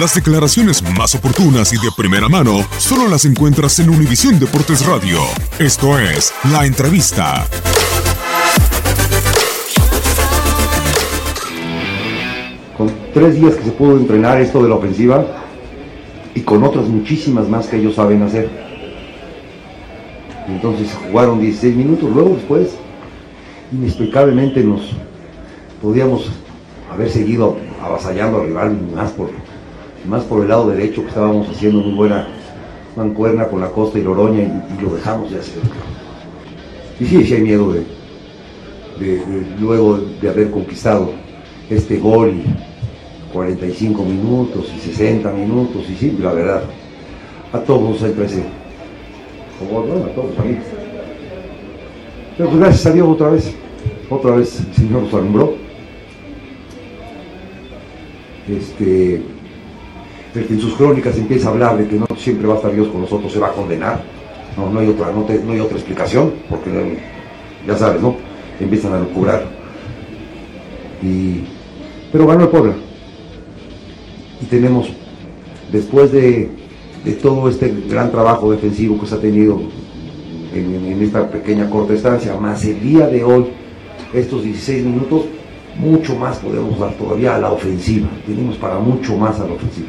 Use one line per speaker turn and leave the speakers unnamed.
Las declaraciones más oportunas y de primera mano solo las encuentras en Univisión Deportes Radio. Esto es La Entrevista.
Con tres días que se pudo entrenar esto de la ofensiva y con otras muchísimas más que ellos saben hacer. Entonces jugaron 16 minutos, luego después inexplicablemente nos podíamos haber seguido avasallando al rival más por más por el lado derecho que estábamos haciendo muy buena mancuerna con la costa y Loroña y, lo dejamos de hacer. Y sí, sí hay miedo de, luego de haber conquistado este gol y 45 minutos y 60 minutos y sí, la verdad, a todos siempre se bueno, a todos a mí. Pues gracias a Dios otra vez, otra vez el Señor nos alumbró. Este, el que en sus crónicas empieza a hablar de que no siempre va a estar Dios con nosotros, se va a condenar. No, no hay otra, no, hay otra explicación, porque ya sabes, ¿no? Empiezan a lucubrar. Y, pero ganó el Puebla. Y tenemos, después de, todo este gran trabajo defensivo que se ha tenido en, en esta pequeña corta estancia, más el día de hoy, estos 16 minutos, mucho más podemos dar todavía a la ofensiva. Tenemos para mucho más a la ofensiva.